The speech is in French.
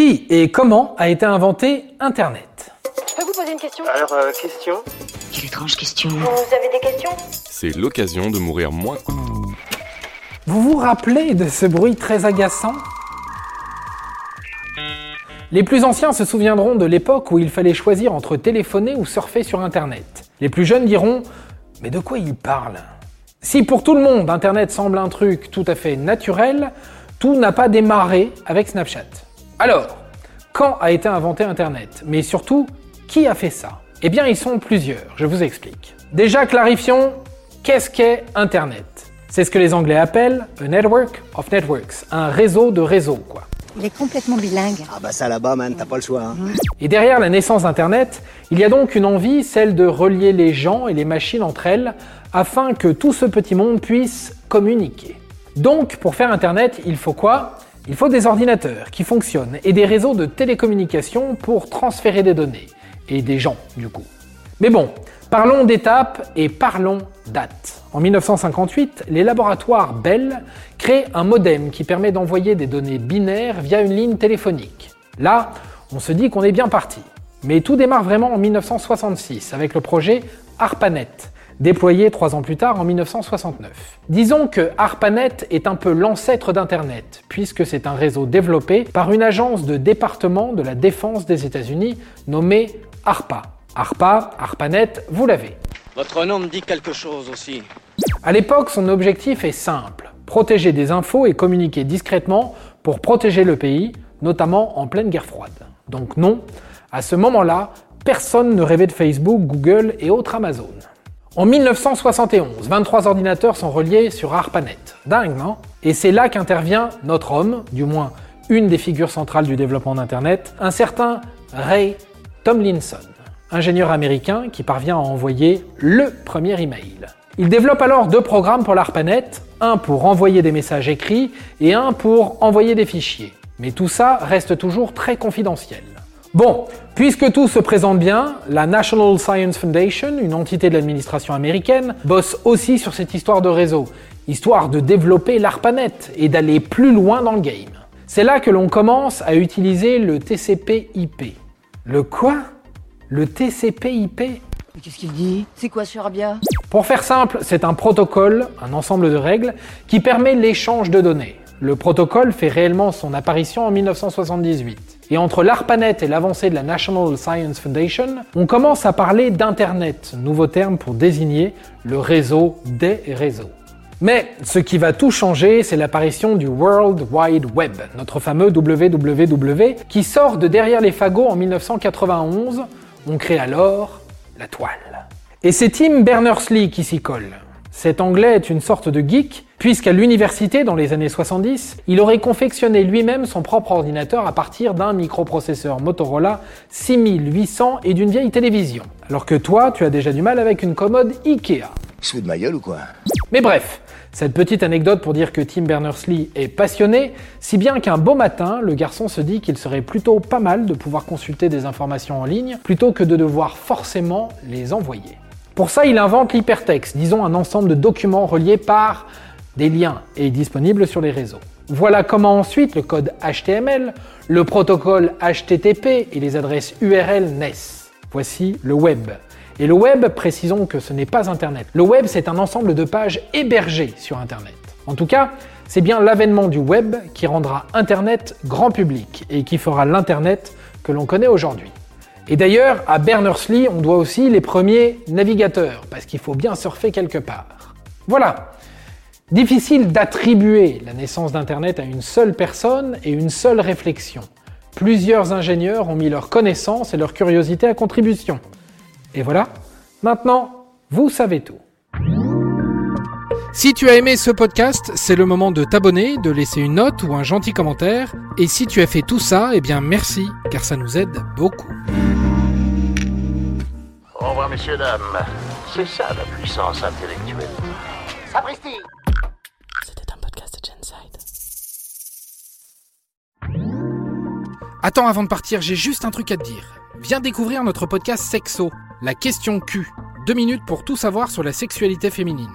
Qui et comment a été inventé Internet Je peux vous poser une question? Alors, euh, question? Quelle étrange question. Vous avez des questions? C'est l'occasion de mourir moins. Vous vous rappelez de ce bruit très agaçant? Les plus anciens se souviendront de l'époque où il fallait choisir entre téléphoner ou surfer sur Internet. Les plus jeunes diront Mais de quoi il parle Si pour tout le monde Internet semble un truc tout à fait naturel, tout n'a pas démarré avec Snapchat. Alors, quand a été inventé Internet? Mais surtout, qui a fait ça? Eh bien, ils sont plusieurs, je vous explique. Déjà, clarifions, qu'est-ce qu'est Internet? C'est ce que les Anglais appellent a network of networks, un réseau de réseaux, quoi. Il est complètement bilingue. Ah bah ça là-bas, man, t'as pas le choix. Hein. Et derrière la naissance d'Internet, il y a donc une envie, celle de relier les gens et les machines entre elles, afin que tout ce petit monde puisse communiquer. Donc, pour faire Internet, il faut quoi? Il faut des ordinateurs qui fonctionnent et des réseaux de télécommunications pour transférer des données. Et des gens, du coup. Mais bon, parlons d'étapes et parlons dates. En 1958, les laboratoires Bell créent un modem qui permet d'envoyer des données binaires via une ligne téléphonique. Là, on se dit qu'on est bien parti. Mais tout démarre vraiment en 1966 avec le projet ARPANET, déployé trois ans plus tard en 1969. Disons que ARPANET est un peu l'ancêtre d'Internet, puisque c'est un réseau développé par une agence de département de la défense des États-Unis nommée ARPA. ARPA, ARPANET, vous l'avez. Votre nom me dit quelque chose aussi. À l'époque, son objectif est simple protéger des infos et communiquer discrètement pour protéger le pays, notamment en pleine guerre froide. Donc, non, à ce moment-là, personne ne rêvait de Facebook, Google et autres Amazon. En 1971, 23 ordinateurs sont reliés sur ARPANET. Dingue, non? Et c'est là qu'intervient notre homme, du moins une des figures centrales du développement d'Internet, un certain Ray Tomlinson, ingénieur américain qui parvient à envoyer le premier email. Il développe alors deux programmes pour l'ARPANET, un pour envoyer des messages écrits et un pour envoyer des fichiers. Mais tout ça reste toujours très confidentiel. Bon, puisque tout se présente bien, la National Science Foundation, une entité de l'administration américaine, bosse aussi sur cette histoire de réseau, histoire de développer l'ARPANET et d'aller plus loin dans le game. C'est là que l'on commence à utiliser le TCP/IP. Le quoi? Le TCP/IP Mais qu'est-ce qu'il dit? C'est quoi ce Pour faire simple, c'est un protocole, un ensemble de règles, qui permet l'échange de données. Le protocole fait réellement son apparition en 1978. Et entre l'ARPANET et l'avancée de la National Science Foundation, on commence à parler d'Internet, nouveau terme pour désigner le réseau des réseaux. Mais ce qui va tout changer, c'est l'apparition du World Wide Web, notre fameux WWW, qui sort de derrière les fagots en 1991. On crée alors la toile. Et c'est Tim Berners-Lee qui s'y colle. Cet anglais est une sorte de geek, puisqu'à l'université, dans les années 70, il aurait confectionné lui-même son propre ordinateur à partir d'un microprocesseur Motorola 6800 et d'une vieille télévision. Alors que toi, tu as déjà du mal avec une commode Ikea. Fout de ma gueule ou quoi? Mais bref, cette petite anecdote pour dire que Tim Berners-Lee est passionné, si bien qu'un beau matin, le garçon se dit qu'il serait plutôt pas mal de pouvoir consulter des informations en ligne plutôt que de devoir forcément les envoyer. Pour ça, il invente l'hypertexte, disons un ensemble de documents reliés par des liens et disponibles sur les réseaux. Voilà comment ensuite le code HTML, le protocole HTTP et les adresses URL naissent. Voici le web. Et le web, précisons que ce n'est pas Internet. Le web, c'est un ensemble de pages hébergées sur Internet. En tout cas, c'est bien l'avènement du web qui rendra Internet grand public et qui fera l'Internet que l'on connaît aujourd'hui. Et d'ailleurs, à Berners-Lee, on doit aussi les premiers navigateurs, parce qu'il faut bien surfer quelque part. Voilà. Difficile d'attribuer la naissance d'Internet à une seule personne et une seule réflexion. Plusieurs ingénieurs ont mis leur connaissance et leur curiosité à contribution. Et voilà, maintenant, vous savez tout. Si tu as aimé ce podcast, c'est le moment de t'abonner, de laisser une note ou un gentil commentaire. Et si tu as fait tout ça, eh bien merci, car ça nous aide beaucoup. Au revoir, messieurs, dames. C'est ça la puissance intellectuelle. Sapristi C'était un podcast de Genside. Attends, avant de partir, j'ai juste un truc à te dire. Viens découvrir notre podcast Sexo, la question Q. Deux minutes pour tout savoir sur la sexualité féminine.